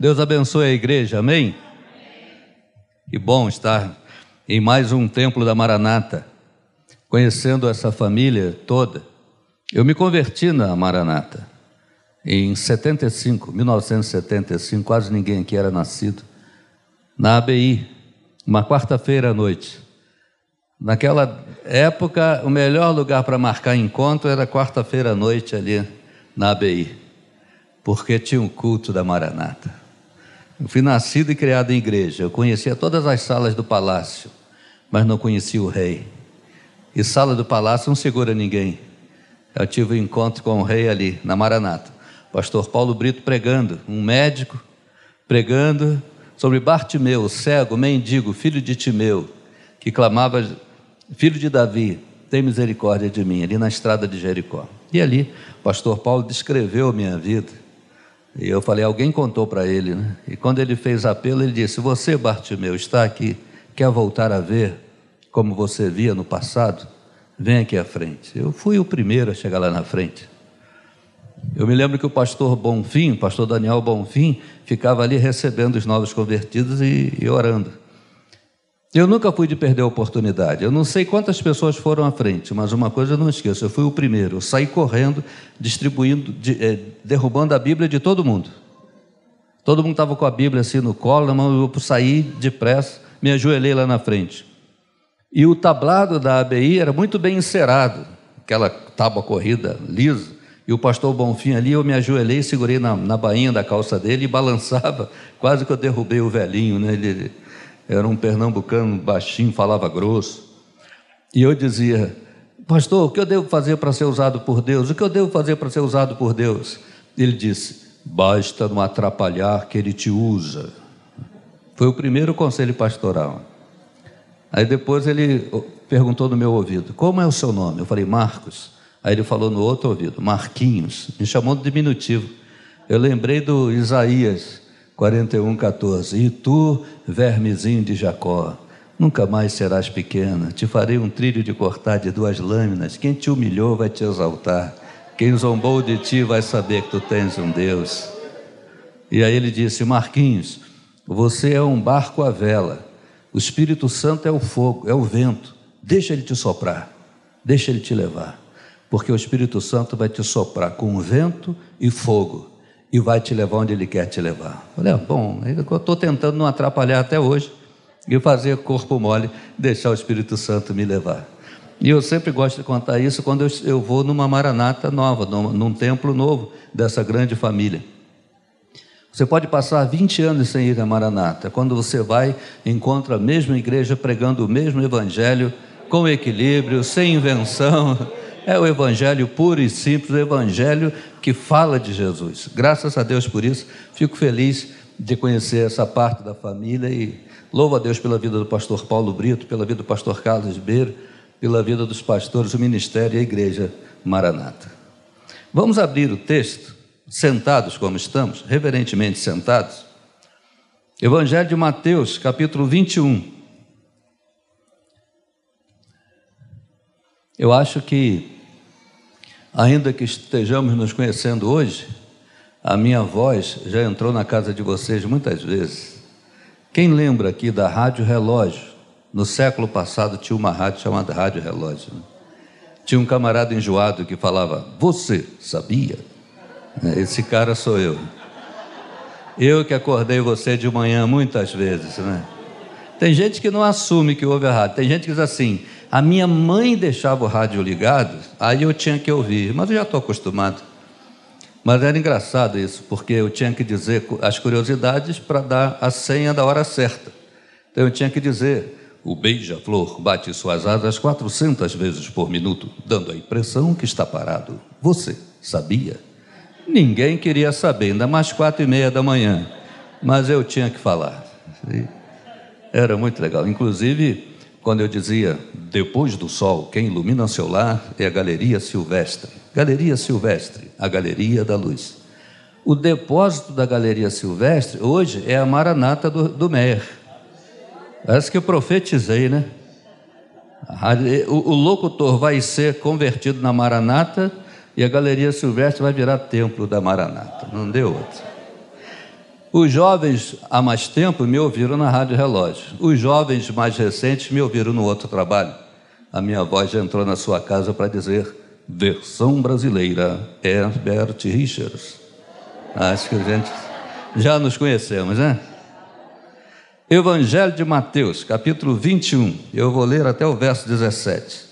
Deus abençoe a igreja, amém? Que bom estar em mais um templo da Maranata, conhecendo essa família toda. Eu me converti na Maranata em 75, 1975, quase ninguém aqui era nascido, na ABI, uma quarta-feira à noite. Naquela época, o melhor lugar para marcar encontro era quarta-feira à noite ali na ABI, porque tinha um culto da Maranata. Eu fui nascido e criado em igreja, eu conhecia todas as salas do palácio, mas não conhecia o rei. E sala do palácio não segura ninguém. Eu tive um encontro com o rei ali, na Maranata. Pastor Paulo Brito pregando, um médico pregando sobre Bartimeu, cego, mendigo, filho de Timeu, que clamava filho de Davi, tem misericórdia de mim, ali na estrada de Jericó. E ali, pastor Paulo descreveu a minha vida. E eu falei, alguém contou para ele, né? E quando ele fez apelo, ele disse: Você, Bartimeu, está aqui, quer voltar a ver como você via no passado? Vem aqui à frente. Eu fui o primeiro a chegar lá na frente. Eu me lembro que o pastor Bonfim, o pastor Daniel Bonfim, ficava ali recebendo os novos convertidos e, e orando. Eu nunca fui de perder a oportunidade. Eu não sei quantas pessoas foram à frente, mas uma coisa eu não esqueço: eu fui o primeiro. Eu saí correndo, distribuindo, de, é, derrubando a Bíblia de todo mundo. Todo mundo estava com a Bíblia assim no colo, mas eu saí depressa, me ajoelhei lá na frente. E o tablado da ABI era muito bem encerado, aquela tábua corrida lisa. E o pastor Bonfim ali, eu me ajoelhei, segurei na, na bainha da calça dele e balançava, quase que eu derrubei o velhinho, né? Ele, era um pernambucano baixinho, falava grosso. E eu dizia: Pastor, o que eu devo fazer para ser usado por Deus? O que eu devo fazer para ser usado por Deus? Ele disse: Basta não atrapalhar que Ele te usa. Foi o primeiro conselho pastoral. Aí depois ele perguntou no meu ouvido: Como é o seu nome? Eu falei: Marcos. Aí ele falou no outro ouvido: Marquinhos. Me chamou de diminutivo. Eu lembrei do Isaías 41, 14. E tu, vermezinho de Jacó, nunca mais serás pequena. Te farei um trilho de cortar de duas lâminas. Quem te humilhou vai te exaltar. Quem zombou de ti vai saber que tu tens um Deus. E aí ele disse: Marquinhos, você é um barco à vela. O Espírito Santo é o fogo, é o vento. Deixa ele te soprar, deixa ele te levar, porque o Espírito Santo vai te soprar com vento e fogo e vai te levar onde Ele quer te levar. Olha, bom, eu estou tentando não atrapalhar até hoje e fazer corpo mole, deixar o Espírito Santo me levar. E eu sempre gosto de contar isso quando eu, eu vou numa maranata nova, num, num templo novo dessa grande família. Você pode passar 20 anos sem ir à Maranata. Quando você vai, encontra a mesma igreja pregando o mesmo evangelho, com equilíbrio, sem invenção. É o evangelho puro e simples, o evangelho que fala de Jesus. Graças a Deus por isso, fico feliz de conhecer essa parte da família e louvo a Deus pela vida do pastor Paulo Brito, pela vida do pastor Carlos Beiro, pela vida dos pastores, o ministério e a igreja Maranata. Vamos abrir o texto, sentados como estamos, reverentemente sentados. Evangelho de Mateus, capítulo 21. Eu acho que Ainda que estejamos nos conhecendo hoje, a minha voz já entrou na casa de vocês muitas vezes. Quem lembra aqui da Rádio Relógio? No século passado tinha uma rádio chamada Rádio Relógio. Né? Tinha um camarada enjoado que falava: Você sabia? É, esse cara sou eu. Eu que acordei você de manhã muitas vezes, né? Tem gente que não assume que ouve a rádio. Tem gente que diz assim: a minha mãe deixava o rádio ligado, aí eu tinha que ouvir, mas eu já estou acostumado. Mas era engraçado isso, porque eu tinha que dizer as curiosidades para dar a senha da hora certa. Então eu tinha que dizer: o beija-flor bate suas asas 400 vezes por minuto, dando a impressão que está parado. Você sabia? Ninguém queria saber, ainda mais quatro e meia da manhã, mas eu tinha que falar. Era muito legal. Inclusive, quando eu dizia, depois do sol, quem ilumina seu lar é a Galeria Silvestre. Galeria Silvestre, a Galeria da Luz. O depósito da Galeria Silvestre hoje é a Maranata do, do Meyer. Parece que eu profetizei, né? O, o locutor vai ser convertido na Maranata e a Galeria Silvestre vai virar templo da Maranata. Não deu outro. Os jovens há mais tempo me ouviram na Rádio Relógio. Os jovens mais recentes me ouviram no outro trabalho. A minha voz já entrou na sua casa para dizer versão brasileira Herbert Richards. Acho que a gente já nos conhecemos, né? Evangelho de Mateus, capítulo 21. Eu vou ler até o verso 17.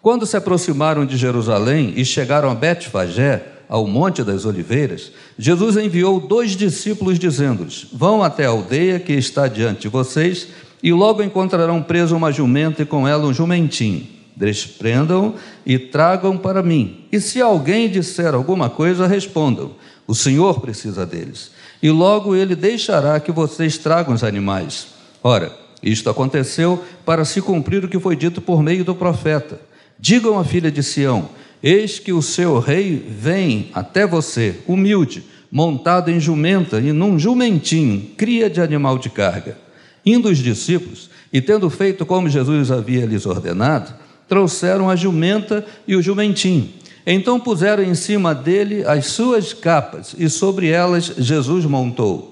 Quando se aproximaram de Jerusalém e chegaram a Betfagé, ao Monte das Oliveiras, Jesus enviou dois discípulos, dizendo-lhes: Vão até a aldeia que está diante de vocês, e logo encontrarão preso uma jumenta e com ela um jumentinho. Desprendam e tragam para mim. E se alguém disser alguma coisa, respondam: O Senhor precisa deles. E logo ele deixará que vocês tragam os animais. Ora, isto aconteceu para se cumprir o que foi dito por meio do profeta. Digam à filha de Sião: Eis que o seu rei vem até você, humilde, montado em jumenta e num jumentinho, cria de animal de carga. Indo os discípulos, e tendo feito como Jesus havia lhes ordenado, trouxeram a jumenta e o jumentinho. Então puseram em cima dele as suas capas, e sobre elas Jesus montou.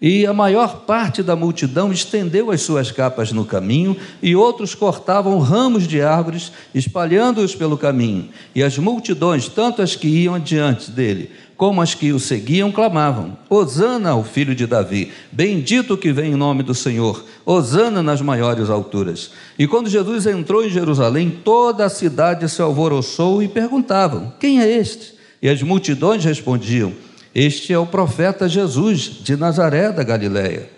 E a maior parte da multidão estendeu as suas capas no caminho, e outros cortavam ramos de árvores, espalhando-os pelo caminho. E as multidões, tanto as que iam adiante dele, como as que o seguiam, clamavam: Hosana ao filho de Davi, bendito que vem em nome do Senhor, Hosana nas maiores alturas. E quando Jesus entrou em Jerusalém, toda a cidade se alvoroçou e perguntavam: Quem é este? E as multidões respondiam: este é o profeta Jesus de Nazaré da Galiléia.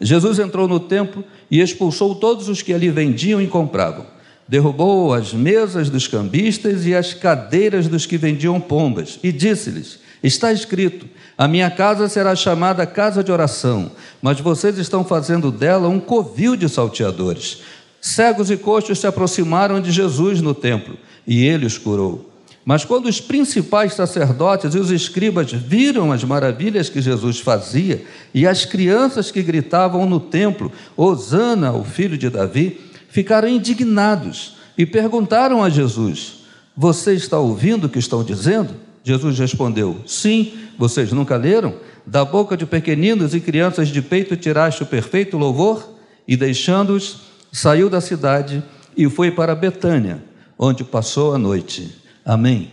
Jesus entrou no templo e expulsou todos os que ali vendiam e compravam. Derrubou as mesas dos cambistas e as cadeiras dos que vendiam pombas e disse-lhes: Está escrito: A minha casa será chamada casa de oração, mas vocês estão fazendo dela um covil de salteadores. Cegos e coxos se aproximaram de Jesus no templo e ele os curou. Mas quando os principais sacerdotes e os escribas viram as maravilhas que Jesus fazia e as crianças que gritavam no templo, Hosana, o filho de Davi, ficaram indignados e perguntaram a Jesus: Você está ouvindo o que estão dizendo? Jesus respondeu: Sim, vocês nunca leram? Da boca de pequeninos e crianças de peito tiraste o perfeito louvor? E deixando-os, saiu da cidade e foi para Betânia, onde passou a noite. Amém.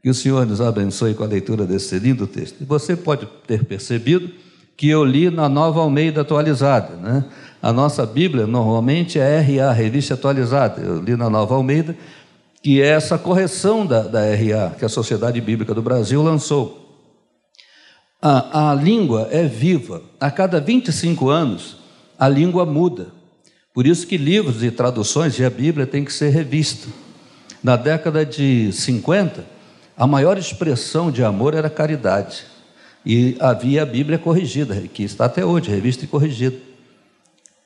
Que o Senhor nos abençoe com a leitura desse lindo texto. Você pode ter percebido que eu li na Nova Almeida Atualizada. Né? A nossa Bíblia normalmente é RA, Revista Atualizada. Eu li na Nova Almeida, que é essa correção da, da RA, que a Sociedade Bíblica do Brasil lançou. A, a língua é viva. A cada 25 anos, a língua muda. Por isso que livros e traduções e a Bíblia têm que ser revistos. Na década de 50, a maior expressão de amor era caridade. E havia a Bíblia corrigida, que está até hoje, revista e corrigida.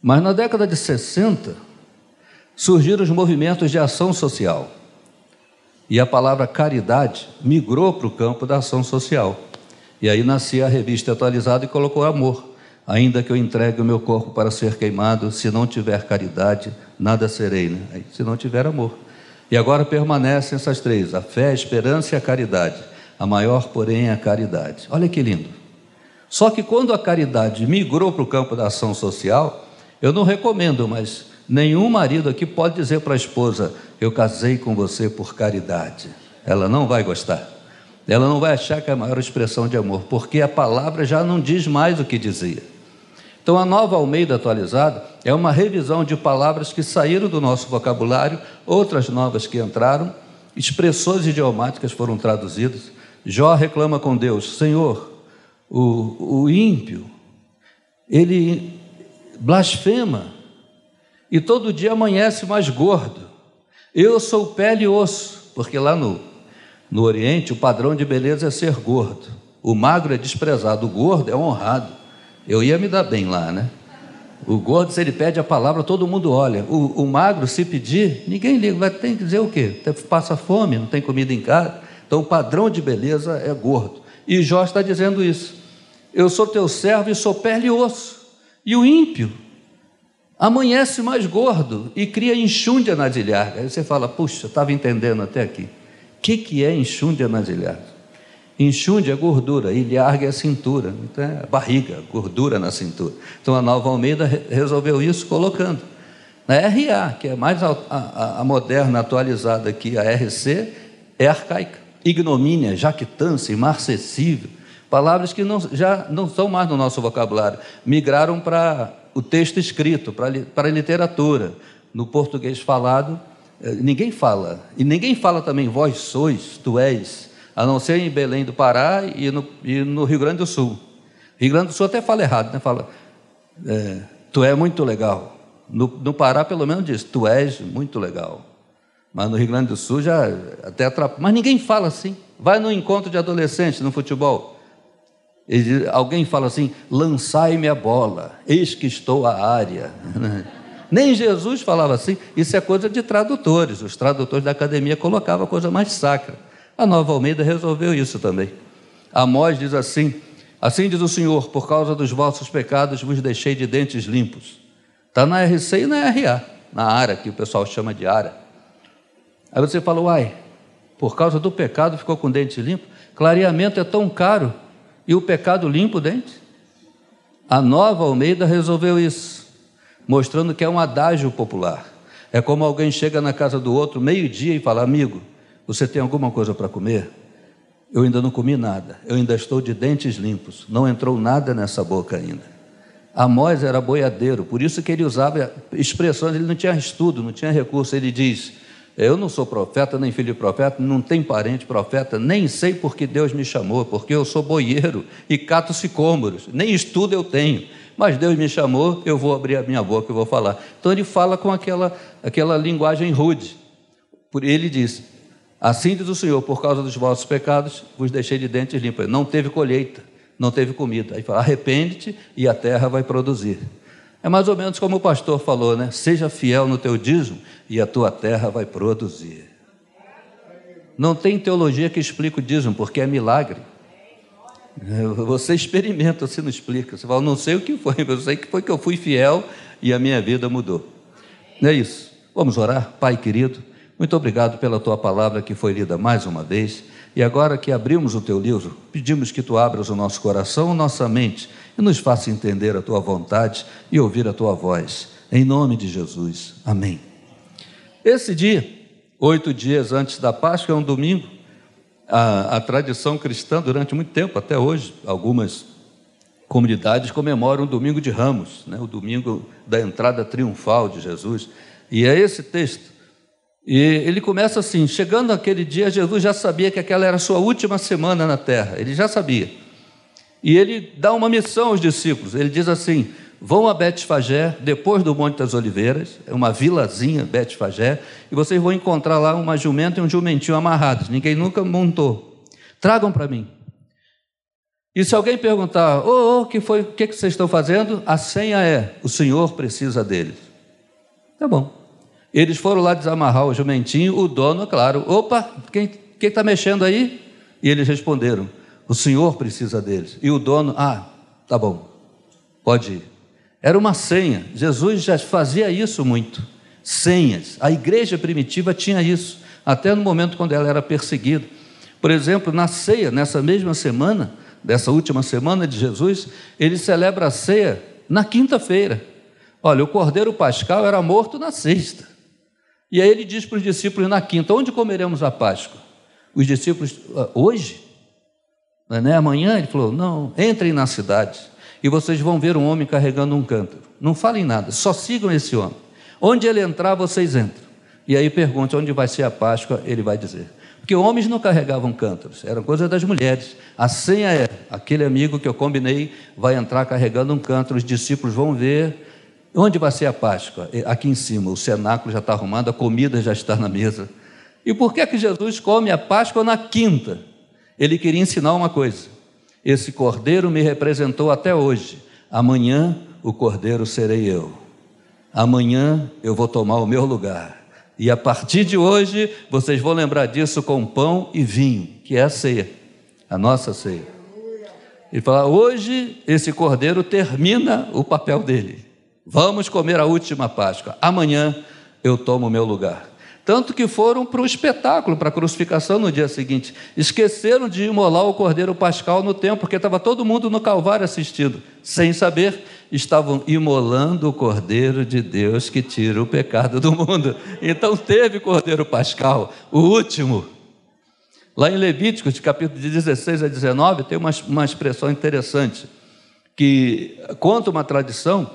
Mas na década de 60, surgiram os movimentos de ação social. E a palavra caridade migrou para o campo da ação social. E aí nascia a revista atualizada e colocou amor. Ainda que eu entregue o meu corpo para ser queimado, se não tiver caridade, nada serei. Né? Se não tiver amor. E agora permanecem essas três: a fé, a esperança e a caridade. A maior, porém, é a caridade. Olha que lindo. Só que quando a caridade migrou para o campo da ação social, eu não recomendo, mas nenhum marido aqui pode dizer para a esposa: Eu casei com você por caridade. Ela não vai gostar. Ela não vai achar que é a maior expressão de amor, porque a palavra já não diz mais o que dizia. Então, a nova Almeida atualizada é uma revisão de palavras que saíram do nosso vocabulário, outras novas que entraram, expressões idiomáticas foram traduzidas. Jó reclama com Deus: Senhor, o, o ímpio, ele blasfema e todo dia amanhece mais gordo. Eu sou pele e osso, porque lá no, no Oriente o padrão de beleza é ser gordo. O magro é desprezado, o gordo é honrado. Eu ia me dar bem lá, né? O gordo, se ele pede a palavra, todo mundo olha. O, o magro, se pedir, ninguém liga. Vai ter que dizer o quê? Passa fome, não tem comida em casa. Então, o padrão de beleza é gordo. E Jó está dizendo isso. Eu sou teu servo e sou pele e osso. E o ímpio amanhece mais gordo e cria enxúndia nas ilhargas. Aí você fala, puxa, estava entendendo até aqui. O que, que é enxúndia nas ilhargas? Enxunde é gordura, ilharga é a cintura, então é barriga, gordura na cintura. Então a Nova Almeida resolveu isso colocando. Na RA, que é mais a, a, a moderna, atualizada aqui, a RC, é arcaica. Ignomínia, jactância, imarcessível, palavras que não, já não estão mais no nosso vocabulário, migraram para o texto escrito, para, para a literatura. No português falado, eh, ninguém fala, e ninguém fala também vós sois, tu és a não ser em Belém do Pará e no, e no Rio Grande do Sul. Rio Grande do Sul até fala errado, né? Fala, é, tu é muito legal. No, no, Pará, pelo menos, diz, tu és muito legal. Mas no Rio Grande do Sul já até atrapalha. Mas ninguém fala assim. Vai no encontro de adolescentes no futebol. Diz, alguém fala assim: lançai-me a bola, eis que estou à área. Nem Jesus falava assim. Isso é coisa de tradutores. Os tradutores da academia colocavam a coisa mais sacra. A Nova Almeida resolveu isso também. Amós diz assim: Assim diz o Senhor, por causa dos vossos pecados vos deixei de dentes limpos. Está na RC e na RA, na ARA, que o pessoal chama de ARA. Aí você fala, uai, por causa do pecado ficou com dente limpo? Clareamento é tão caro e o pecado limpa o dente? A nova Almeida resolveu isso, mostrando que é um adágio popular. É como alguém chega na casa do outro meio-dia e fala, amigo, você tem alguma coisa para comer? Eu ainda não comi nada, eu ainda estou de dentes limpos, não entrou nada nessa boca ainda. Amós era boiadeiro, por isso que ele usava expressões, ele não tinha estudo, não tinha recurso. Ele diz: Eu não sou profeta, nem filho de profeta, não tenho parente profeta, nem sei por que Deus me chamou, porque eu sou boieiro e cato sicômoros, nem estudo eu tenho, mas Deus me chamou, eu vou abrir a minha boca e vou falar. Então ele fala com aquela, aquela linguagem rude. Ele diz: Assim diz o Senhor, por causa dos vossos pecados, vos deixei de dentes limpos. Não teve colheita, não teve comida. Aí fala, arrepende-te e a terra vai produzir. É mais ou menos como o pastor falou, né? Seja fiel no teu dízimo e a tua terra vai produzir. Não tem teologia que explique o dízimo, porque é milagre. Você experimenta, você não explica. Você fala, não sei o que foi, mas eu sei que foi que eu fui fiel e a minha vida mudou. Não é isso? Vamos orar, Pai querido. Muito obrigado pela tua palavra que foi lida mais uma vez. E agora que abrimos o teu livro, pedimos que tu abras o nosso coração, nossa mente e nos faça entender a tua vontade e ouvir a tua voz. Em nome de Jesus. Amém. Esse dia, oito dias antes da Páscoa, é um domingo. A, a tradição cristã, durante muito tempo, até hoje, algumas comunidades comemoram o domingo de Ramos, né, o domingo da entrada triunfal de Jesus. E é esse texto e ele começa assim: chegando aquele dia, Jesus já sabia que aquela era a sua última semana na terra, ele já sabia. E ele dá uma missão aos discípulos: ele diz assim: vão a Betfagé, depois do Monte das Oliveiras, é uma vilazinha, Betfagé, e vocês vão encontrar lá uma jumenta e um jumentinho amarrados, ninguém nunca montou. Tragam para mim. E se alguém perguntar, ô, oh, oh, que foi, o que, que vocês estão fazendo? A senha é: o Senhor precisa deles. Tá bom. Eles foram lá desamarrar o jumentinho, o dono, claro, opa, quem está mexendo aí? E eles responderam: o senhor precisa deles. E o dono, ah, tá bom, pode ir. Era uma senha, Jesus já fazia isso muito. Senhas. A igreja primitiva tinha isso, até no momento quando ela era perseguida. Por exemplo, na ceia, nessa mesma semana, dessa última semana de Jesus, ele celebra a ceia na quinta-feira. Olha, o cordeiro pascal era morto na sexta. E aí ele diz para os discípulos na quinta: Onde comeremos a Páscoa? Os discípulos, ah, hoje? É amanhã? Ele falou: Não, entrem na cidade e vocês vão ver um homem carregando um cântaro. Não falem nada, só sigam esse homem. Onde ele entrar, vocês entram. E aí pergunte onde vai ser a Páscoa, ele vai dizer. Porque homens não carregavam cântaros, era coisa das mulheres. A senha é: aquele amigo que eu combinei vai entrar carregando um cântaro, os discípulos vão ver Onde vai ser a Páscoa? Aqui em cima, o cenáculo já está arrumado, a comida já está na mesa. E por que, é que Jesus come a Páscoa na quinta? Ele queria ensinar uma coisa: esse cordeiro me representou até hoje, amanhã o cordeiro serei eu. Amanhã eu vou tomar o meu lugar. E a partir de hoje, vocês vão lembrar disso com pão e vinho, que é a ceia, a nossa ceia. Ele fala: hoje esse cordeiro termina o papel dele. Vamos comer a última Páscoa. Amanhã eu tomo o meu lugar. Tanto que foram para o espetáculo, para a crucificação no dia seguinte. Esqueceram de imolar o cordeiro pascal no templo, porque estava todo mundo no Calvário assistindo. Sem saber, estavam imolando o cordeiro de Deus que tira o pecado do mundo. Então teve cordeiro pascal, o último. Lá em Levíticos, de capítulo de 16 a 19, tem uma, uma expressão interessante, que conta uma tradição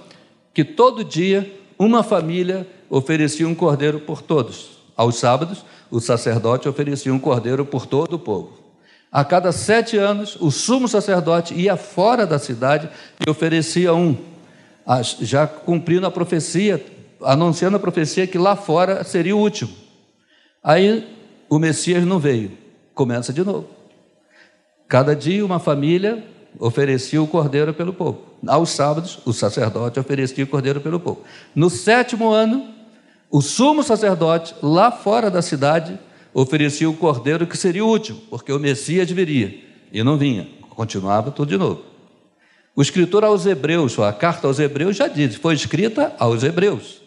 que todo dia uma família oferecia um cordeiro por todos. Aos sábados, o sacerdote oferecia um cordeiro por todo o povo. A cada sete anos, o sumo sacerdote ia fora da cidade e oferecia um, já cumprindo a profecia, anunciando a profecia que lá fora seria o último. Aí o Messias não veio, começa de novo. Cada dia uma família oferecia o cordeiro pelo povo. Aos sábados, o sacerdote oferecia o cordeiro pelo povo. No sétimo ano, o sumo sacerdote, lá fora da cidade, oferecia o cordeiro que seria o último, porque o Messias viria e não vinha, continuava tudo de novo. O escritor aos Hebreus, a carta aos Hebreus já diz, foi escrita aos Hebreus.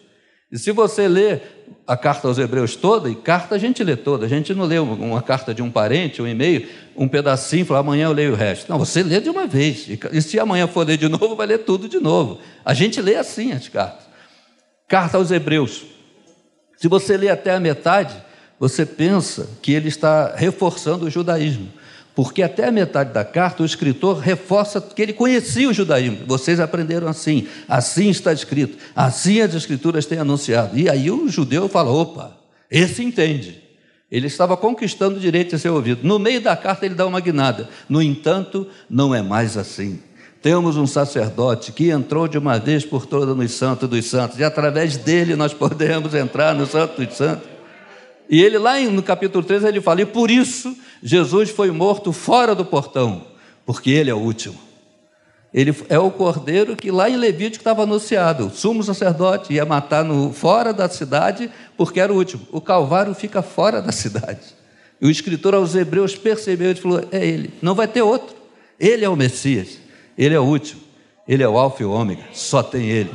E se você ler a carta aos Hebreus toda, e carta a gente lê toda, a gente não lê uma carta de um parente, um e-mail, um pedacinho, fala amanhã eu leio o resto. Não, você lê de uma vez, e se amanhã for ler de novo, vai ler tudo de novo. A gente lê assim as cartas. Carta aos Hebreus. Se você lê até a metade, você pensa que ele está reforçando o judaísmo. Porque até a metade da carta o escritor reforça que ele conhecia o judaísmo. Vocês aprenderam assim, assim está escrito, assim as escrituras têm anunciado. E aí o judeu fala: opa, esse entende. Ele estava conquistando o direito de ser ouvido. No meio da carta ele dá uma guinada. No entanto, não é mais assim. Temos um sacerdote que entrou de uma vez por todas no Santo dos Santos, e através dele nós podemos entrar no Santo dos Santos. E ele, lá no capítulo 3, ele fala: E por isso Jesus foi morto fora do portão, porque ele é o último. Ele é o cordeiro que lá em Levítico estava anunciado. O sumo sacerdote ia matar no, fora da cidade, porque era o último. O Calvário fica fora da cidade. E o escritor aos Hebreus percebeu e falou: É ele, não vai ter outro. Ele é o Messias. Ele é o último, ele é o Alfa e o Ômega, só tem ele.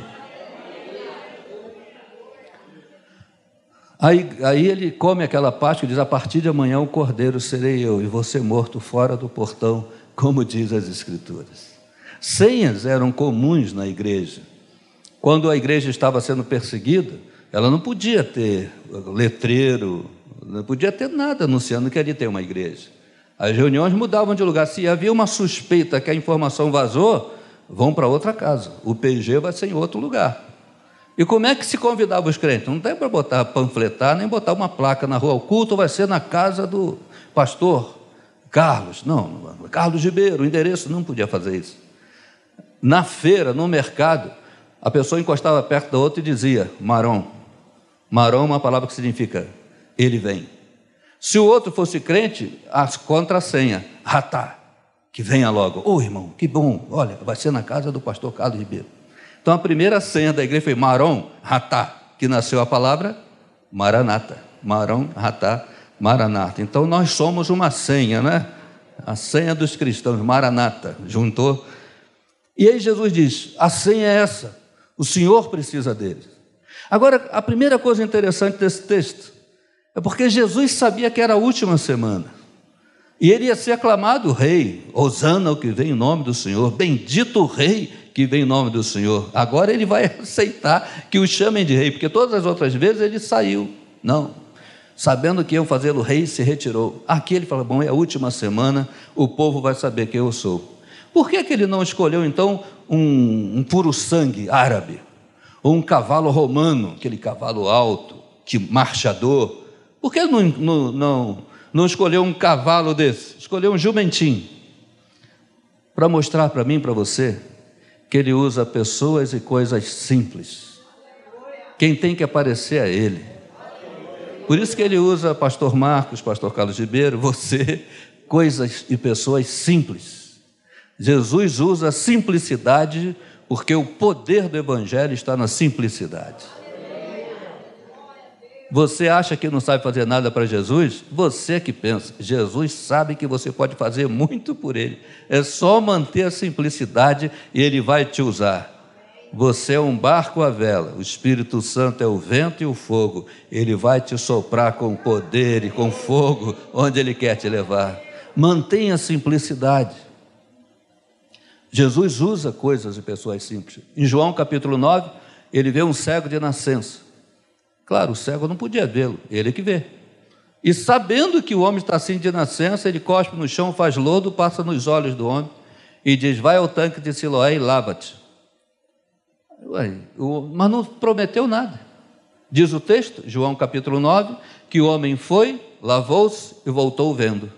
Aí, aí ele come aquela parte que diz: A partir de amanhã o cordeiro serei eu, e você morto fora do portão, como diz as Escrituras. Senhas eram comuns na igreja. Quando a igreja estava sendo perseguida, ela não podia ter letreiro, não podia ter nada anunciando que ali tem uma igreja. As reuniões mudavam de lugar. Se havia uma suspeita que a informação vazou, vão para outra casa. O PG vai ser em outro lugar. E como é que se convidava os crentes? Não tem para botar panfletar, nem botar uma placa na rua. O culto vai ser na casa do pastor Carlos. Não, Carlos Ribeiro, o endereço não podia fazer isso. Na feira, no mercado, a pessoa encostava perto da outra e dizia: Marão. Marão é uma palavra que significa ele vem. Se o outro fosse crente, a contrassenha, ratá, que venha logo. Ô oh, irmão, que bom, olha, vai ser na casa do pastor Carlos Ribeiro. Então a primeira senha da igreja foi Marom, ratá, que nasceu a palavra Maranata. Marom, ratá, Maranata. Então nós somos uma senha, né? A senha dos cristãos, Maranata, juntou. E aí Jesus diz: a senha é essa, o Senhor precisa deles. Agora, a primeira coisa interessante desse texto é porque Jesus sabia que era a última semana. E ele ia ser aclamado rei, Osana, o que vem em nome do Senhor, bendito o rei que vem em nome do Senhor. Agora ele vai aceitar que o chamem de rei, porque todas as outras vezes ele saiu. Não. Sabendo que iam fazê-lo rei, se retirou. Aqui ele fala: bom, é a última semana, o povo vai saber quem eu sou. Por que, que ele não escolheu então um, um puro sangue árabe? Ou um cavalo romano, aquele cavalo alto, que marchador, por que não, não, não, não escolheu um cavalo desse? Escolheu um jumentinho. Para mostrar para mim para você que ele usa pessoas e coisas simples. Quem tem que aparecer é ele. Por isso que ele usa pastor Marcos, pastor Carlos Ribeiro, você, coisas e pessoas simples. Jesus usa simplicidade porque o poder do evangelho está na simplicidade. Você acha que não sabe fazer nada para Jesus? Você que pensa. Jesus sabe que você pode fazer muito por Ele. É só manter a simplicidade e Ele vai te usar. Você é um barco à vela, o Espírito Santo é o vento e o fogo. Ele vai te soprar com poder e com fogo onde ele quer te levar. Mantenha a simplicidade. Jesus usa coisas de pessoas simples. Em João capítulo 9, ele vê um cego de nascença. Claro, o cego não podia vê-lo, ele que vê. E sabendo que o homem está assim de nascença, ele cospe no chão, faz lodo, passa nos olhos do homem e diz: Vai ao tanque de Siloé e lava-te. Mas não prometeu nada. Diz o texto, João capítulo 9, que o homem foi, lavou-se e voltou vendo.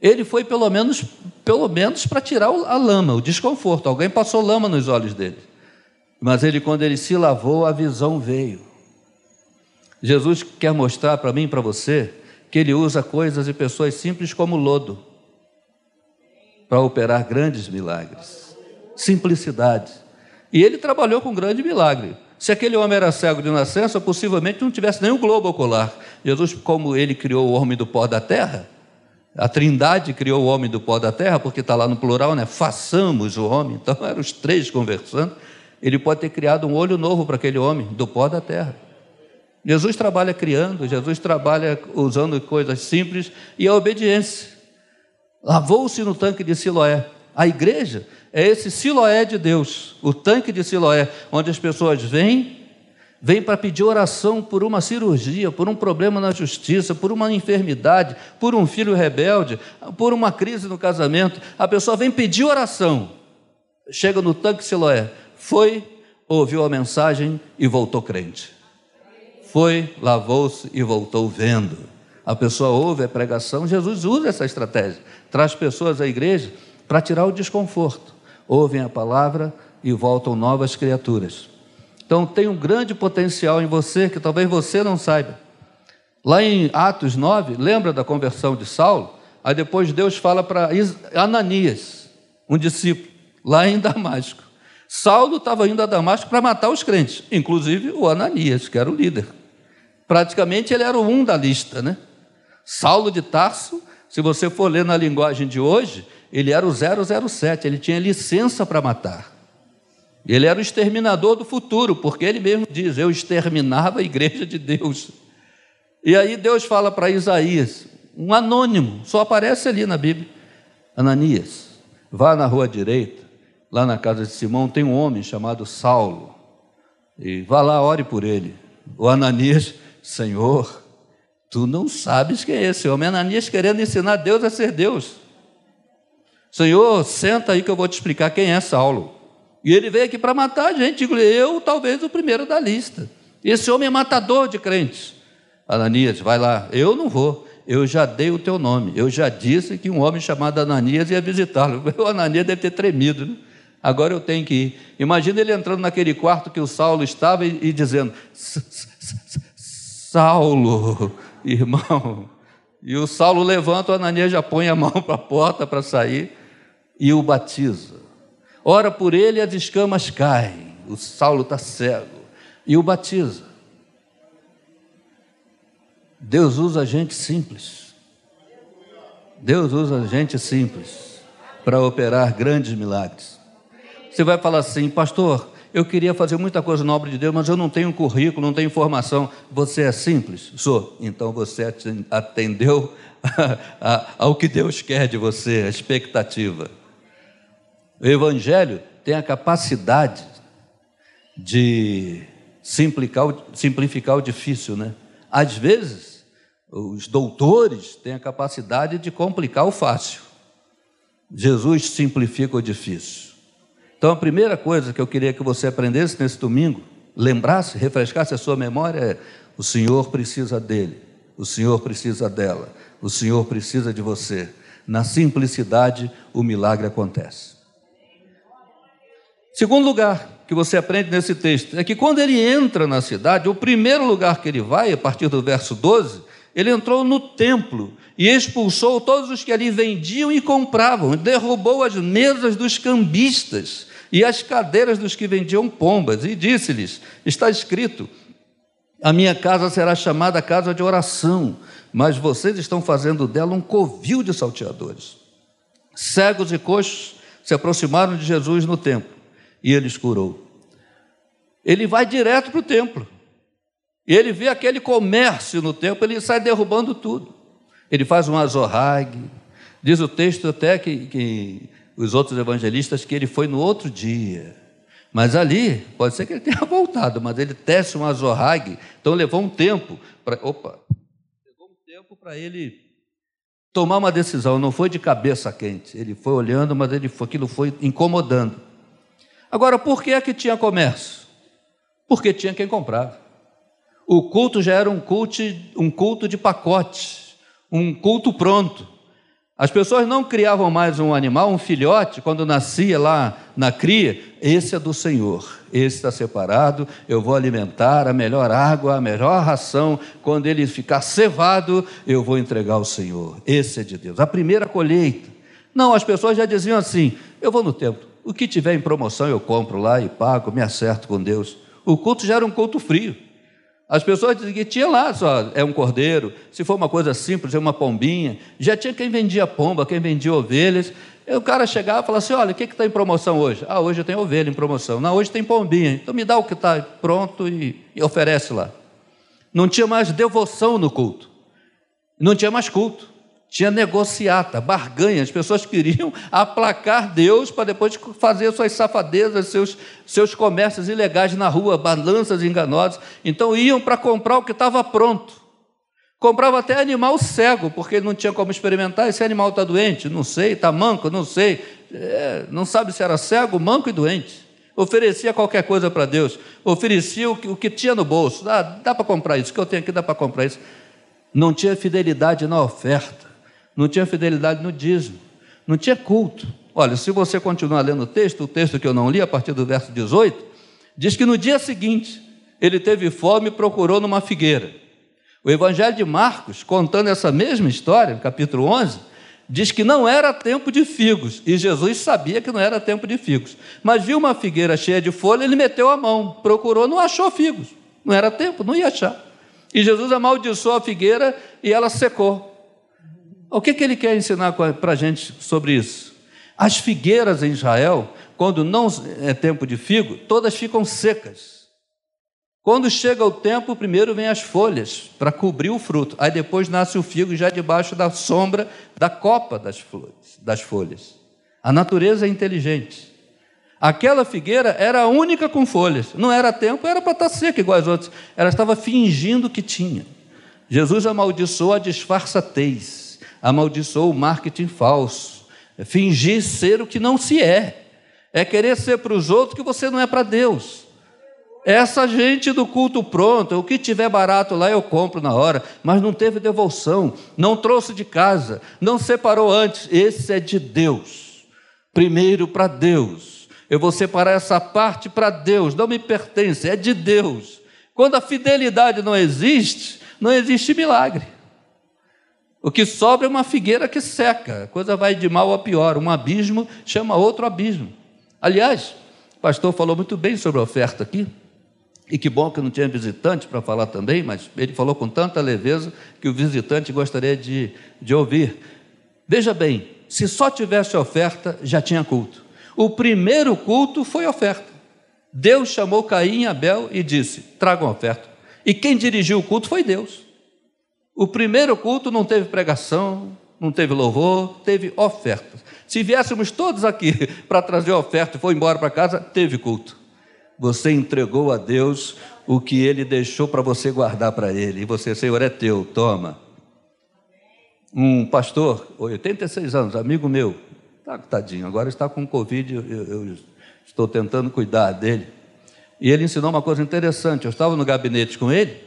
Ele foi pelo menos, pelo menos para tirar a lama, o desconforto. Alguém passou lama nos olhos dele. Mas ele, quando ele se lavou, a visão veio. Jesus quer mostrar para mim e para você que ele usa coisas e pessoas simples como lodo para operar grandes milagres. Simplicidade. E ele trabalhou com um grande milagre. Se aquele homem era cego de nascença, possivelmente não tivesse nenhum globo ocular. Jesus, como ele criou o homem do pó da terra, a Trindade criou o homem do pó da terra, porque está lá no plural, né? Façamos o homem. Então eram os três conversando. Ele pode ter criado um olho novo para aquele homem do pó da terra. Jesus trabalha criando, Jesus trabalha usando coisas simples e a obediência. Lavou-se no tanque de Siloé. A igreja é esse Siloé de Deus, o tanque de Siloé, onde as pessoas vêm vem para pedir oração por uma cirurgia, por um problema na justiça, por uma enfermidade, por um filho rebelde, por uma crise no casamento. A pessoa vem pedir oração. Chega no tanque Siloé, foi, ouviu a mensagem e voltou crente. Foi, lavou-se e voltou vendo. A pessoa ouve a pregação, Jesus usa essa estratégia, traz pessoas à igreja para tirar o desconforto. Ouvem a palavra e voltam novas criaturas. Então tem um grande potencial em você que talvez você não saiba. Lá em Atos 9, lembra da conversão de Saulo? Aí depois Deus fala para Ananias, um discípulo, lá em Damasco. Saulo estava indo a Damasco para matar os crentes, inclusive o Ananias, que era o líder. Praticamente ele era o um da lista, né? Saulo de Tarso, se você for ler na linguagem de hoje, ele era o 007, ele tinha licença para matar. Ele era o exterminador do futuro, porque ele mesmo diz: Eu exterminava a igreja de Deus. E aí Deus fala para Isaías, um anônimo, só aparece ali na Bíblia: Ananias, vá na rua direita, lá na casa de Simão, tem um homem chamado Saulo, e vá lá, ore por ele. O Ananias, Senhor, tu não sabes quem é esse homem. Ananias querendo ensinar Deus a ser Deus. Senhor, senta aí que eu vou te explicar quem é Saulo. E ele veio aqui para matar a gente. Eu, talvez, o primeiro da lista. Esse homem é matador de crentes. Ananias, vai lá. Eu não vou. Eu já dei o teu nome. Eu já disse que um homem chamado Ananias ia visitá-lo. O Ananias deve ter tremido. Né? Agora eu tenho que ir. Imagina ele entrando naquele quarto que o Saulo estava e, e dizendo: Saulo, irmão. E o Saulo levanta, o Ananias já põe a mão para a porta para sair e o batiza. Ora por ele, as escamas caem. O Saulo está cego e o batiza. Deus usa gente simples. Deus usa gente simples para operar grandes milagres. Você vai falar assim, pastor, eu queria fazer muita coisa na obra de Deus, mas eu não tenho currículo, não tenho informação. Você é simples? Sou. Então você atendeu ao que Deus quer de você, a expectativa. O Evangelho tem a capacidade de simplificar, simplificar o difícil, né? Às vezes, os doutores têm a capacidade de complicar o fácil. Jesus simplifica o difícil. Então, a primeira coisa que eu queria que você aprendesse nesse domingo, lembrasse, refrescasse a sua memória é: o Senhor precisa dele, o Senhor precisa dela, o Senhor precisa de você. Na simplicidade, o milagre acontece. Segundo lugar que você aprende nesse texto é que quando ele entra na cidade, o primeiro lugar que ele vai, a partir do verso 12, ele entrou no templo e expulsou todos os que ali vendiam e compravam, derrubou as mesas dos cambistas e as cadeiras dos que vendiam pombas, e disse-lhes: Está escrito, a minha casa será chamada casa de oração, mas vocês estão fazendo dela um covil de salteadores. Cegos e coxos se aproximaram de Jesus no templo e eles curou. Ele vai direto para o templo. E ele vê aquele comércio no templo, ele sai derrubando tudo. Ele faz um azorrague. Diz o texto até que, que os outros evangelistas que ele foi no outro dia. Mas ali, pode ser que ele tenha voltado, mas ele tece um azorrague. Então levou um tempo para. Opa! Levou um tempo para ele tomar uma decisão. Não foi de cabeça quente. Ele foi olhando, mas ele, aquilo foi incomodando. Agora, por que é que tinha comércio? Porque tinha quem comprava. O culto já era um culto, um culto de pacote, um culto pronto. As pessoas não criavam mais um animal, um filhote, quando nascia lá na cria, esse é do Senhor, esse está separado, eu vou alimentar a melhor água, a melhor ração, quando ele ficar cevado, eu vou entregar ao Senhor, esse é de Deus. A primeira colheita. Não, as pessoas já diziam assim: eu vou no templo, o que tiver em promoção eu compro lá e pago, me acerto com Deus. O culto já era um culto frio. As pessoas diziam que tinha lá só, é um cordeiro, se for uma coisa simples, é uma pombinha. Já tinha quem vendia pomba, quem vendia ovelhas. E o cara chegava e falava assim: olha, o que está em promoção hoje? Ah, hoje tenho ovelha em promoção. Não, hoje tem pombinha. Então me dá o que está pronto e, e oferece lá. Não tinha mais devoção no culto. Não tinha mais culto tinha negociata, barganha, as pessoas queriam aplacar Deus para depois fazer suas safadezas, seus, seus comércios ilegais na rua, balanças enganosas. Então iam para comprar o que estava pronto. Comprava até animal cego, porque não tinha como experimentar. Esse animal está doente? Não sei. Está manco? Não sei. É, não sabe se era cego, manco e doente. Oferecia qualquer coisa para Deus. Oferecia o que, o que tinha no bolso. Ah, dá para comprar isso, o que eu tenho aqui dá para comprar isso. Não tinha fidelidade na oferta não tinha fidelidade no dízimo, não tinha culto. Olha, se você continuar lendo o texto, o texto que eu não li, a partir do verso 18, diz que no dia seguinte ele teve fome e procurou numa figueira. O Evangelho de Marcos, contando essa mesma história, capítulo 11, diz que não era tempo de figos, e Jesus sabia que não era tempo de figos, mas viu uma figueira cheia de folha, ele meteu a mão, procurou, não achou figos, não era tempo, não ia achar. E Jesus amaldiçoou a figueira e ela secou. O que, que ele quer ensinar para a gente sobre isso? As figueiras em Israel, quando não é tempo de figo, todas ficam secas. Quando chega o tempo, primeiro vem as folhas para cobrir o fruto. Aí depois nasce o figo já debaixo da sombra da copa das, flores, das folhas. A natureza é inteligente. Aquela figueira era a única com folhas. Não era tempo, era para estar tá seca igual as outras. Ela estava fingindo que tinha. Jesus amaldiçoou a disfarçatez amaldiçoou o marketing falso, é fingir ser o que não se é, é querer ser para os outros que você não é para Deus. Essa gente do culto pronto, o que tiver barato lá eu compro na hora, mas não teve devolução, não trouxe de casa, não separou antes. Esse é de Deus. Primeiro para Deus. Eu vou separar essa parte para Deus, não me pertence, é de Deus. Quando a fidelidade não existe, não existe milagre. O que sobra é uma figueira que seca, a coisa vai de mal a pior, um abismo chama outro abismo. Aliás, o pastor falou muito bem sobre a oferta aqui, e que bom que não tinha visitante para falar também, mas ele falou com tanta leveza que o visitante gostaria de, de ouvir. Veja bem, se só tivesse oferta, já tinha culto. O primeiro culto foi oferta. Deus chamou Caim e Abel e disse: tragam oferta. E quem dirigiu o culto foi Deus. O primeiro culto não teve pregação, não teve louvor, teve ofertas. Se viéssemos todos aqui para trazer oferta e for embora para casa, teve culto. Você entregou a Deus o que ele deixou para você guardar para ele. E você, Senhor, é teu, toma. Um pastor, 86 anos, amigo meu, tá, tadinho, agora está com Covid, eu, eu estou tentando cuidar dele. E ele ensinou uma coisa interessante. Eu estava no gabinete com ele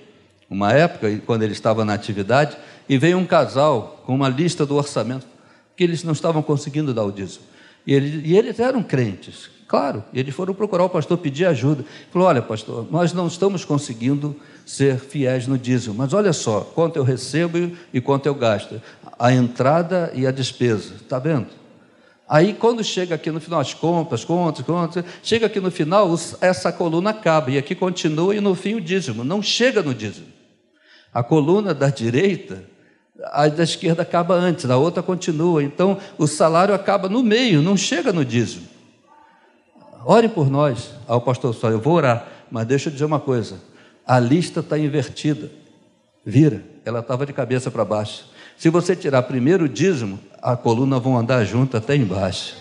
uma época, quando ele estava na atividade, e veio um casal com uma lista do orçamento, que eles não estavam conseguindo dar o dízimo. E, ele, e eles eram crentes, claro, eles foram procurar o pastor pedir ajuda. Falou: Olha, pastor, nós não estamos conseguindo ser fiéis no dízimo, mas olha só, quanto eu recebo e quanto eu gasto, a entrada e a despesa, está vendo? Aí, quando chega aqui no final, as contas, contas, contas, chega aqui no final, essa coluna acaba, e aqui continua, e no fim o dízimo, não chega no dízimo. A coluna da direita, a da esquerda acaba antes, a outra continua. Então, o salário acaba no meio, não chega no dízimo. ore por nós. Aí o pastor só, eu vou orar, mas deixa eu dizer uma coisa: a lista está invertida. Vira, ela estava de cabeça para baixo. Se você tirar primeiro o dízimo, a coluna vão andar junto até embaixo.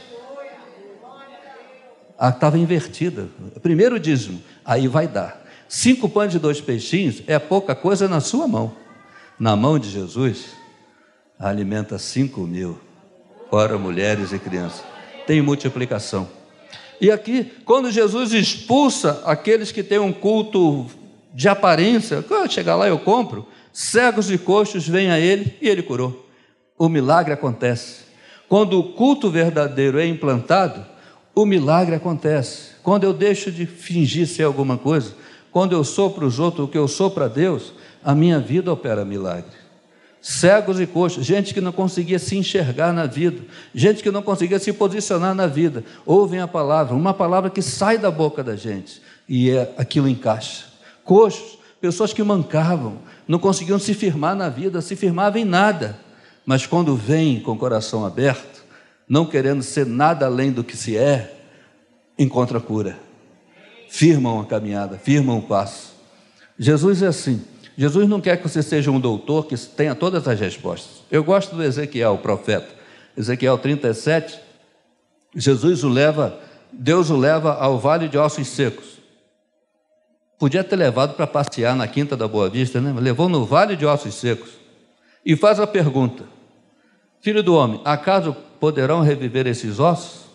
Estava invertida. Primeiro o dízimo, aí vai dar. Cinco pães e dois peixinhos é pouca coisa na sua mão. Na mão de Jesus, alimenta cinco mil, fora mulheres e crianças. Tem multiplicação. E aqui, quando Jesus expulsa aqueles que têm um culto de aparência, quando chegar lá eu compro, cegos e coxos vêm a ele e ele curou. O milagre acontece. Quando o culto verdadeiro é implantado, o milagre acontece. Quando eu deixo de fingir ser alguma coisa, quando eu sou para os outros o que eu sou para Deus, a minha vida opera milagre. Cegos e coxos, gente que não conseguia se enxergar na vida, gente que não conseguia se posicionar na vida, ouvem a palavra, uma palavra que sai da boca da gente e é, aquilo encaixa. Coxos, pessoas que mancavam, não conseguiam se firmar na vida, se firmavam em nada, mas quando vêm com o coração aberto, não querendo ser nada além do que se é, encontra cura, firmam a caminhada, firmam o passo. Jesus é assim. Jesus não quer que você seja um doutor que tenha todas as respostas. Eu gosto do Ezequiel, o profeta. Ezequiel 37, Jesus o leva, Deus o leva ao vale de ossos secos. Podia ter levado para passear na Quinta da Boa Vista, né? Levou no vale de ossos secos. E faz a pergunta: Filho do homem, acaso poderão reviver esses ossos?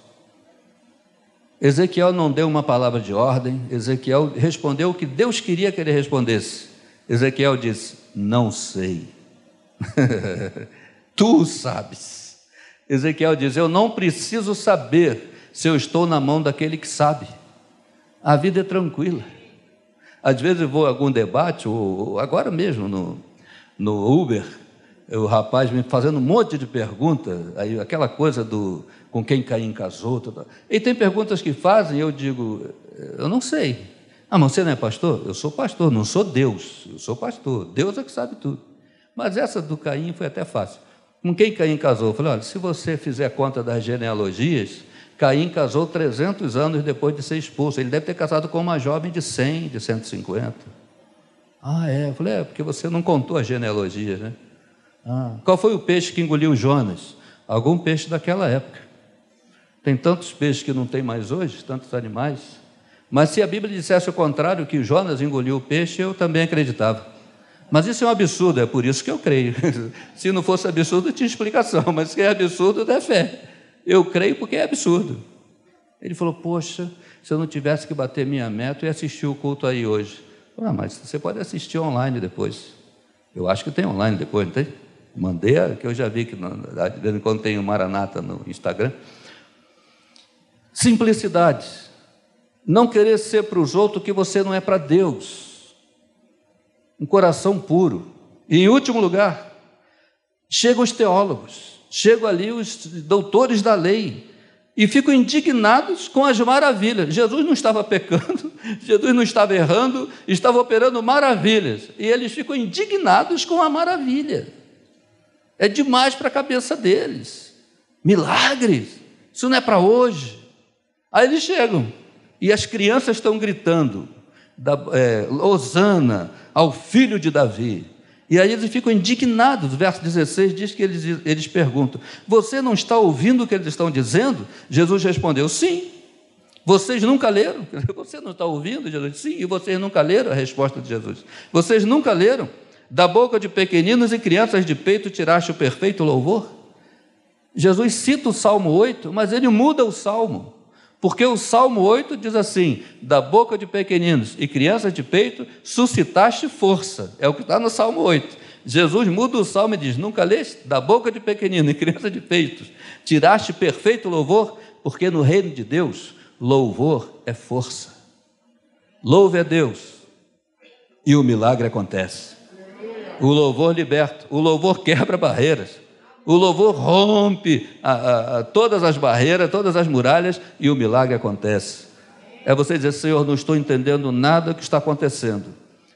Ezequiel não deu uma palavra de ordem, Ezequiel respondeu o que Deus queria que ele respondesse. Ezequiel disse: Não sei. tu sabes. Ezequiel diz: Eu não preciso saber se eu estou na mão daquele que sabe. A vida é tranquila. Às vezes eu vou a algum debate, ou agora mesmo no, no Uber, o rapaz me fazendo um monte de perguntas, aí aquela coisa do com quem Caim casou. Tudo. E tem perguntas que fazem, eu digo, eu não sei. Ah, mas você não é pastor? Eu sou pastor, não sou Deus, eu sou pastor. Deus é que sabe tudo. Mas essa do Caim foi até fácil. Com quem Caim casou? Eu falei, olha, se você fizer conta das genealogias, Caim casou 300 anos depois de ser expulso. Ele deve ter casado com uma jovem de 100, de 150. Ah, é? Eu falei, é, porque você não contou as genealogias, né? Ah, qual foi o peixe que engoliu Jonas? Algum peixe daquela época. Tem tantos peixes que não tem mais hoje, tantos animais. Mas se a Bíblia dissesse o contrário, que Jonas engoliu o peixe, eu também acreditava. Mas isso é um absurdo, é por isso que eu creio. se não fosse absurdo, tinha explicação, mas se é absurdo, é fé. Eu creio porque é absurdo. Ele falou: Poxa, se eu não tivesse que bater minha meta, ia assistir o culto aí hoje. Ah, mas você pode assistir online depois. Eu acho que tem online depois, não tem? Mandei, que eu já vi que de vez em quando tem o Maranata no Instagram. Simplicidade. Não querer ser para os outros o que você não é para Deus. Um coração puro. E em último lugar, chegam os teólogos, chegam ali os doutores da lei, e ficam indignados com as maravilhas. Jesus não estava pecando, Jesus não estava errando, estava operando maravilhas, e eles ficam indignados com a maravilha. É demais para a cabeça deles. Milagres, isso não é para hoje. Aí eles chegam e as crianças estão gritando: da, é, Osana ao filho de Davi. E aí eles ficam indignados. O verso 16 diz que eles, eles perguntam: Você não está ouvindo o que eles estão dizendo? Jesus respondeu: Sim. Vocês nunca leram? Você não está ouvindo? Jesus Sim. E vocês nunca leram? A resposta de Jesus: Vocês nunca leram? Da boca de pequeninos e crianças de peito tiraste o perfeito louvor? Jesus cita o Salmo 8, mas ele muda o Salmo. Porque o Salmo 8 diz assim: da boca de pequeninos e crianças de peito suscitaste força. É o que está no Salmo 8. Jesus muda o salmo e diz: Nunca leste? Da boca de pequenino e criança de peitos, tiraste perfeito louvor, porque no reino de Deus, louvor é força. Louve a Deus e o milagre acontece. O louvor liberta, o louvor quebra barreiras, o louvor rompe a, a, a todas as barreiras, todas as muralhas e o milagre acontece. É você dizer, Senhor, não estou entendendo nada que está acontecendo,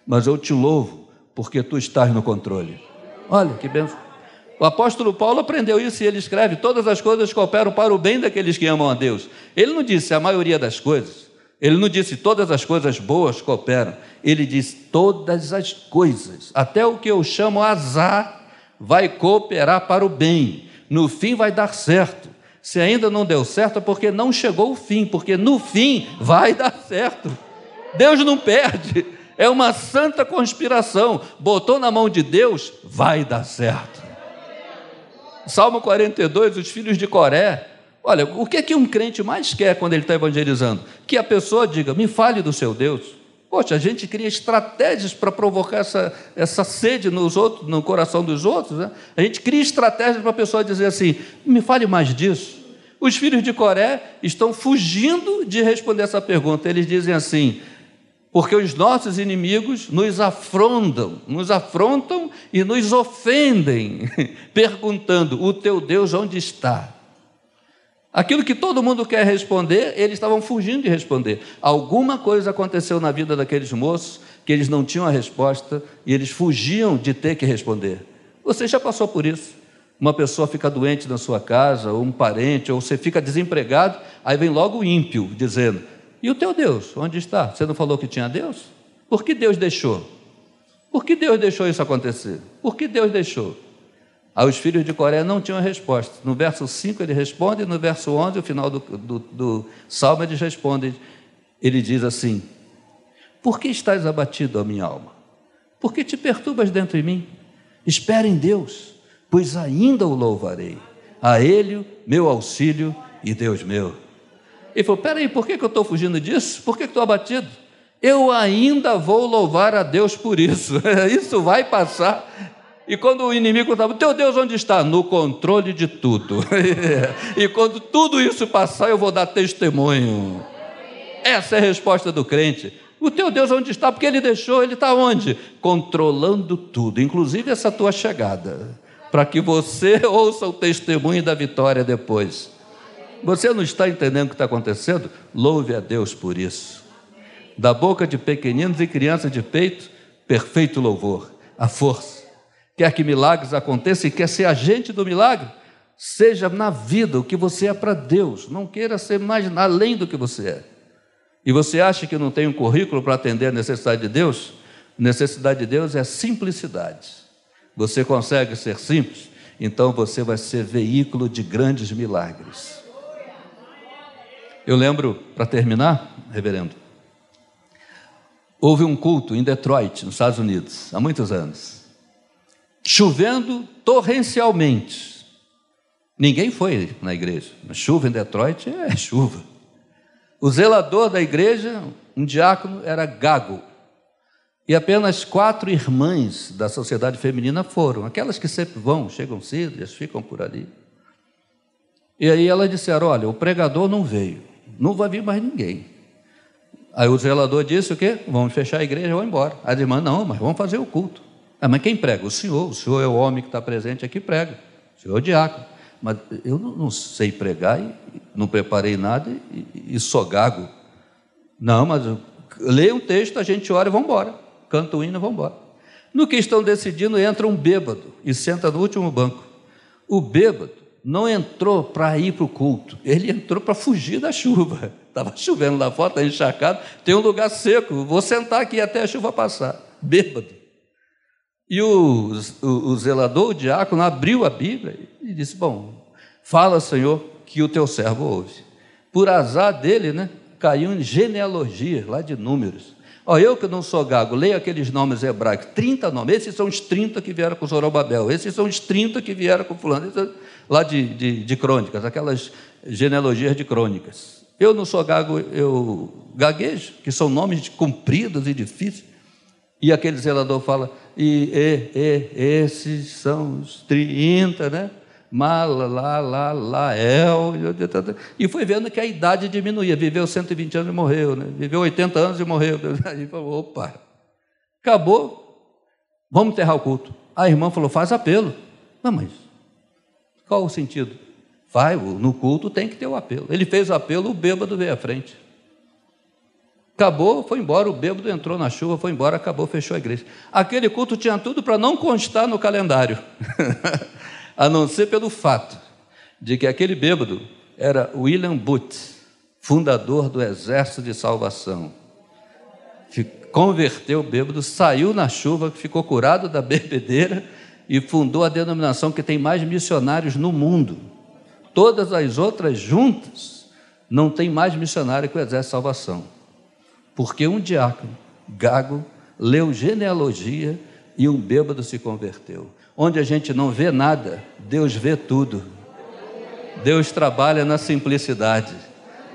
mas eu te louvo porque tu estás no controle. Olha que benção. O apóstolo Paulo aprendeu isso e ele escreve: todas as coisas cooperam para o bem daqueles que amam a Deus. Ele não disse a maioria das coisas, ele não disse todas as coisas boas cooperam, ele diz todas as coisas, até o que eu chamo azar, vai cooperar para o bem, no fim vai dar certo. Se ainda não deu certo, é porque não chegou o fim, porque no fim vai dar certo. Deus não perde, é uma santa conspiração. Botou na mão de Deus, vai dar certo. Salmo 42, os filhos de Coré. Olha, o que é que um crente mais quer quando ele está evangelizando? Que a pessoa diga: me fale do seu Deus. Poxa, a gente cria estratégias para provocar essa, essa sede nos outros, no coração dos outros. Né? A gente cria estratégias para a pessoa dizer assim: me fale mais disso. Os filhos de Coré estão fugindo de responder essa pergunta. Eles dizem assim: porque os nossos inimigos nos afrontam, nos afrontam e nos ofendem, perguntando: o teu Deus onde está? Aquilo que todo mundo quer responder, eles estavam fugindo de responder. Alguma coisa aconteceu na vida daqueles moços que eles não tinham a resposta e eles fugiam de ter que responder. Você já passou por isso? Uma pessoa fica doente na sua casa, ou um parente, ou você fica desempregado, aí vem logo o ímpio dizendo: e o teu Deus, onde está? Você não falou que tinha Deus? Por que Deus deixou? Por que Deus deixou isso acontecer? Por que Deus deixou? Aí os filhos de Coré não tinham resposta. No verso 5 ele responde, no verso 11, o final do, do, do salmo, eles respondem. Ele diz assim: Por que estás abatido, ó minha alma? Por que te perturbas dentro de mim? Espera em Deus, pois ainda o louvarei. A Ele, meu auxílio e Deus meu. Ele falou: peraí, por que, que eu estou fugindo disso? Por que, que estou abatido? Eu ainda vou louvar a Deus por isso. isso vai passar. E quando o inimigo estava, teu Deus onde está? No controle de tudo. e quando tudo isso passar, eu vou dar testemunho. Essa é a resposta do crente. O teu Deus onde está? Porque ele deixou, ele está onde? Controlando tudo, inclusive essa tua chegada, para que você ouça o testemunho da vitória depois. Você não está entendendo o que está acontecendo? Louve a Deus por isso. Da boca de pequeninos e crianças de peito, perfeito louvor, a força. Quer que milagres aconteçam e quer ser agente do milagre? Seja na vida o que você é para Deus, não queira ser mais além do que você é. E você acha que não tem um currículo para atender a necessidade de Deus? Necessidade de Deus é simplicidade. Você consegue ser simples, então você vai ser veículo de grandes milagres. Eu lembro, para terminar, reverendo, houve um culto em Detroit, nos Estados Unidos, há muitos anos, chovendo torrencialmente. Ninguém foi na igreja, mas chuva em Detroit é chuva. O zelador da igreja, um diácono, era gago. E apenas quatro irmãs da sociedade feminina foram, aquelas que sempre vão, chegam cedo, elas ficam por ali. E aí elas disseram: Olha, o pregador não veio não vai vir mais ninguém. Aí o zelador disse o quê? Vamos fechar a igreja e vamos embora. A irmã, não, mas vamos fazer o culto. Ah, mas quem prega? O senhor. O senhor é o homem que está presente aqui prega. O senhor é o diácono. Mas eu não sei pregar e não preparei nada e, e sou gago. Não, mas leia um texto, a gente ora e vamos embora. Canta o hino e vamos embora. No que estão decidindo, entra um bêbado e senta no último banco. O bêbado não entrou para ir para o culto, ele entrou para fugir da chuva. Estava chovendo lá fora, está encharcado, tem um lugar seco, vou sentar aqui até a chuva passar, bêbado. E o, o, o zelador, o diácono, abriu a Bíblia e disse: Bom, fala, Senhor, que o teu servo ouve. Por azar dele, né, caiu em genealogia, lá de números. Ó, eu que não sou gago, leio aqueles nomes hebraicos, 30 nomes, esses são os 30 que vieram com Zorobabel, esses são os 30 que vieram com fulano lá de, de, de crônicas, aquelas genealogias de crônicas. Eu não sou gago, eu gaguejo, que são nomes compridos e difíceis. E aquele zelador fala, e, e, e esses são os 30, né? Mala, lá, El. E foi vendo que a idade diminuía. Viveu 120 anos e morreu, né? Viveu 80 anos e morreu. Aí falou: opa, acabou, vamos enterrar o culto. A irmã falou: faz apelo. Não, mas qual o sentido? Vai, no culto tem que ter o apelo. Ele fez o apelo, o bêbado veio à frente. Acabou, foi embora, o bêbado entrou na chuva, foi embora, acabou, fechou a igreja. Aquele culto tinha tudo para não constar no calendário. a não ser pelo fato de que aquele bêbado era William Booth, fundador do Exército de Salvação. Converteu o bêbado, saiu na chuva, ficou curado da bebedeira e fundou a denominação que tem mais missionários no mundo. Todas as outras juntas não tem mais missionário que o Exército de Salvação. Porque um diácono, gago, leu genealogia e um bêbado se converteu. Onde a gente não vê nada, Deus vê tudo. Deus trabalha na simplicidade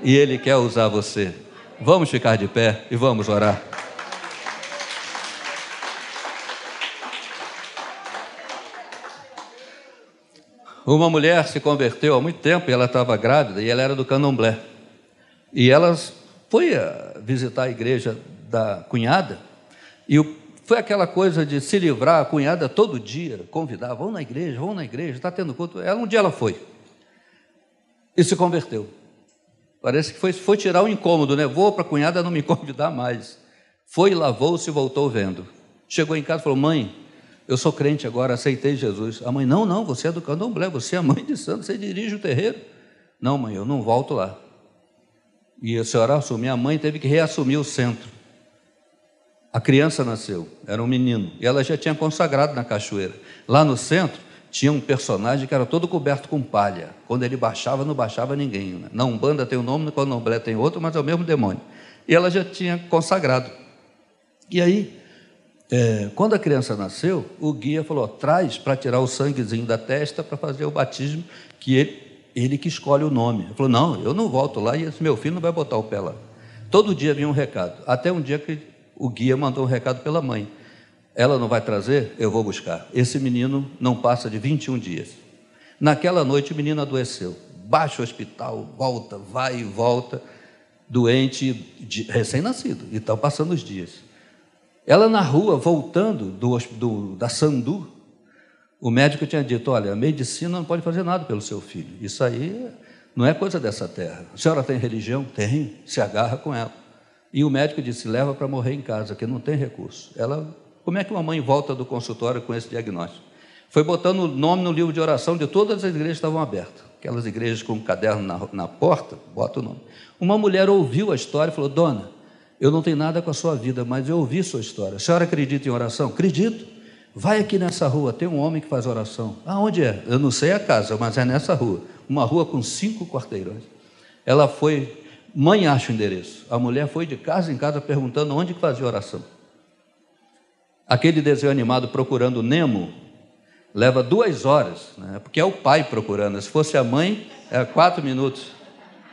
e Ele quer usar você. Vamos ficar de pé e vamos orar. Uma mulher se converteu há muito tempo e ela estava grávida e ela era do candomblé. E ela foi visitar a igreja da cunhada e foi aquela coisa de se livrar, a cunhada todo dia convidar, vão na igreja, vão na igreja, está tendo culto. Ela, um dia ela foi e se converteu. Parece que foi, foi tirar o incômodo, né? Vou para a cunhada não me convidar mais. Foi, lavou-se e voltou vendo. Chegou em casa e falou: Mãe, eu sou crente agora, aceitei Jesus. A mãe: Não, não, você é do candomblé, você é mãe de santo, você dirige o terreiro. Não, mãe, eu não volto lá. E a senhora assumiu, a mãe teve que reassumir o centro. A criança nasceu, era um menino, e ela já tinha consagrado na cachoeira. Lá no centro, tinha um personagem que era todo coberto com palha. Quando ele baixava, não baixava ninguém. Né? Na Umbanda tem um nome, no Candomblé tem outro, mas é o mesmo demônio. E ela já tinha consagrado. E aí, é, quando a criança nasceu, o guia falou: traz para tirar o sanguezinho da testa para fazer o batismo, que ele, ele que escolhe o nome. Ele falou: não, eu não volto lá e esse meu filho não vai botar o pé lá. Todo dia vinha um recado. Até um dia que o guia mandou um recado pela mãe. Ela não vai trazer? Eu vou buscar. Esse menino não passa de 21 dias. Naquela noite o menino adoeceu. Baixa o hospital, volta, vai e volta, doente, recém-nascido, e estão passando os dias. Ela na rua, voltando do, do, da Sandu, o médico tinha dito: Olha, a medicina não pode fazer nada pelo seu filho. Isso aí não é coisa dessa terra. A senhora tem religião? Tem, se agarra com ela. E o médico disse: leva para morrer em casa, que não tem recurso. Ela, como é que uma mãe volta do consultório com esse diagnóstico? Foi botando o nome no livro de oração de todas as igrejas que estavam abertas. Aquelas igrejas com um caderno na, na porta, bota o nome. Uma mulher ouviu a história e falou: Dona, eu não tenho nada com a sua vida, mas eu ouvi sua história. A senhora acredita em oração? Acredito. Vai aqui nessa rua, tem um homem que faz oração. Aonde é? Eu não sei a casa, mas é nessa rua. Uma rua com cinco quarteirões. Ela foi Mãe acha o endereço. A mulher foi de casa em casa perguntando onde que fazia oração. Aquele desenho animado procurando Nemo leva duas horas, né? porque é o pai procurando. Se fosse a mãe, é quatro minutos.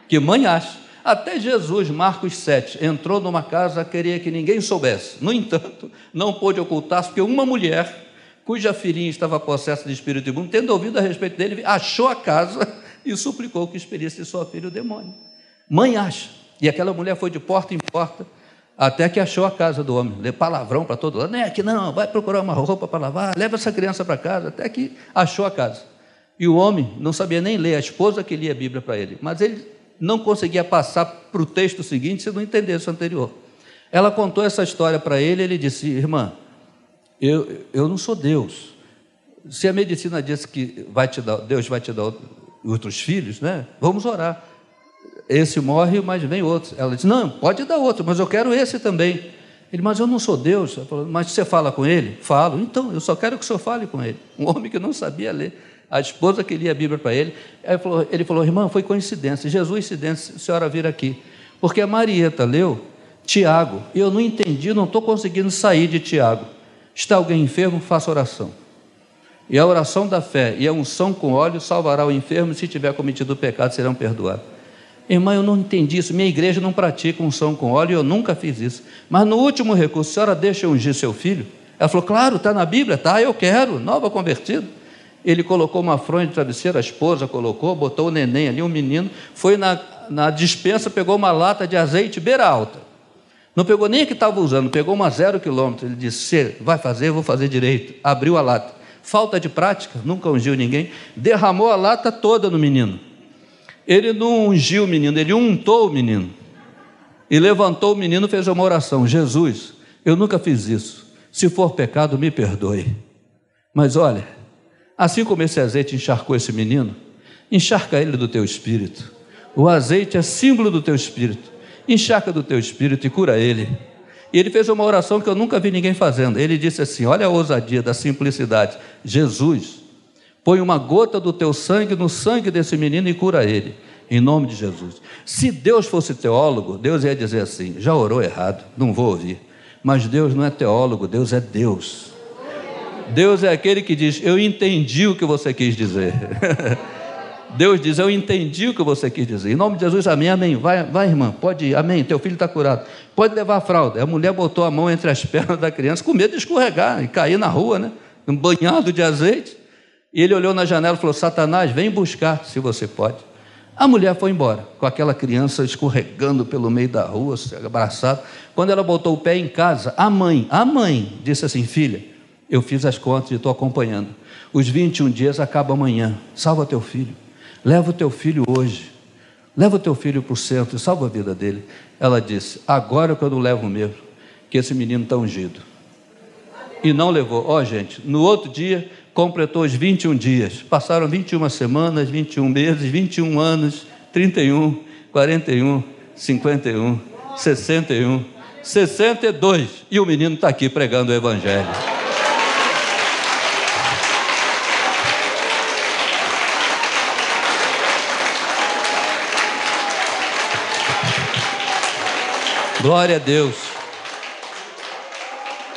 Que mãe acha? Até Jesus, Marcos 7, entrou numa casa, queria que ninguém soubesse. No entanto, não pôde ocultar-se, porque uma mulher, cuja filhinha estava possessa de espírito imundo, tendo ouvido a respeito dele, achou a casa e suplicou que expelisse sua filha o demônio. Mãe acha. E aquela mulher foi de porta em porta até que achou a casa do homem. Lê palavrão para todo lado. Não é que não, vai procurar uma roupa para lavar, leva essa criança para casa, até que achou a casa. E o homem não sabia nem ler, a esposa que lia a Bíblia para ele. Mas ele não conseguia passar para o texto seguinte se não entendesse o anterior. Ela contou essa história para ele ele disse: Irmã, eu, eu não sou Deus. Se a medicina diz que vai te dar, Deus vai te dar outros filhos, né? Vamos orar esse morre, mas vem outro. Ela disse: Não, pode dar outro, mas eu quero esse também. Ele, mas eu não sou Deus. Falou, mas você fala com ele? Falo. Então, eu só quero que o senhor fale com ele. Um homem que não sabia ler. A esposa que lia a Bíblia para ele. Ele falou, ele falou, irmã, foi coincidência. Jesus, coincidência, a senhora vir aqui. Porque a Marieta leu Tiago. E eu não entendi, não estou conseguindo sair de Tiago. Está alguém enfermo? Faça oração. E a oração da fé e a unção com óleo salvará o enfermo, se tiver cometido o pecado, serão perdoados. Irmã, eu não entendi isso. Minha igreja não pratica unção com óleo, eu nunca fiz isso. Mas no último recurso, a senhora deixa ungir seu filho? Ela falou, claro, está na Bíblia, tá, eu quero, nova convertido. Ele colocou uma fronha de travesseiro, a esposa colocou, botou o neném ali, um menino, foi na, na dispensa, pegou uma lata de azeite beira alta. Não pegou nem a que estava usando, pegou uma zero quilômetro. Ele disse: vai fazer, vou fazer direito. Abriu a lata. Falta de prática, nunca ungiu ninguém. Derramou a lata toda no menino. Ele não ungiu o menino, ele untou o menino. E levantou o menino e fez uma oração: Jesus, eu nunca fiz isso. Se for pecado, me perdoe. Mas olha, Assim como esse azeite encharcou esse menino, encharca ele do teu espírito. O azeite é símbolo do teu espírito. Encharca do teu espírito e cura ele. E ele fez uma oração que eu nunca vi ninguém fazendo. Ele disse assim: Olha a ousadia da simplicidade. Jesus, põe uma gota do teu sangue no sangue desse menino e cura ele, em nome de Jesus. Se Deus fosse teólogo, Deus ia dizer assim: Já orou errado, não vou ouvir. Mas Deus não é teólogo, Deus é Deus. Deus é aquele que diz: Eu entendi o que você quis dizer. Deus diz: Eu entendi o que você quis dizer. Em nome de Jesus, amém, amém. Vai, vai irmã, pode ir, amém. Teu filho está curado. Pode levar a fralda. A mulher botou a mão entre as pernas da criança, com medo de escorregar e cair na rua, né? Um banhado de azeite. E ele olhou na janela e falou: Satanás, vem buscar, se você pode. A mulher foi embora, com aquela criança escorregando pelo meio da rua, abraçada. Quando ela botou o pé em casa, a mãe, a mãe, disse assim: Filha, eu fiz as contas e estou acompanhando. Os 21 dias acabam amanhã. Salva teu filho. Leva o teu filho hoje. Leva o teu filho para o centro e salva a vida dele. Ela disse: Agora que eu não levo o meu, que esse menino está ungido. E não levou. Ó, oh, gente, no outro dia completou os 21 dias. Passaram 21 semanas, 21 meses, 21 anos, 31, 41, 51, 61, 62. E o menino está aqui pregando o Evangelho. Glória a Deus.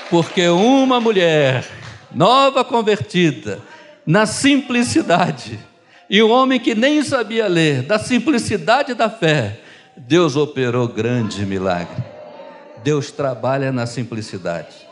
Porque uma mulher nova convertida, na simplicidade, e um homem que nem sabia ler, da simplicidade da fé, Deus operou grande milagre. Deus trabalha na simplicidade.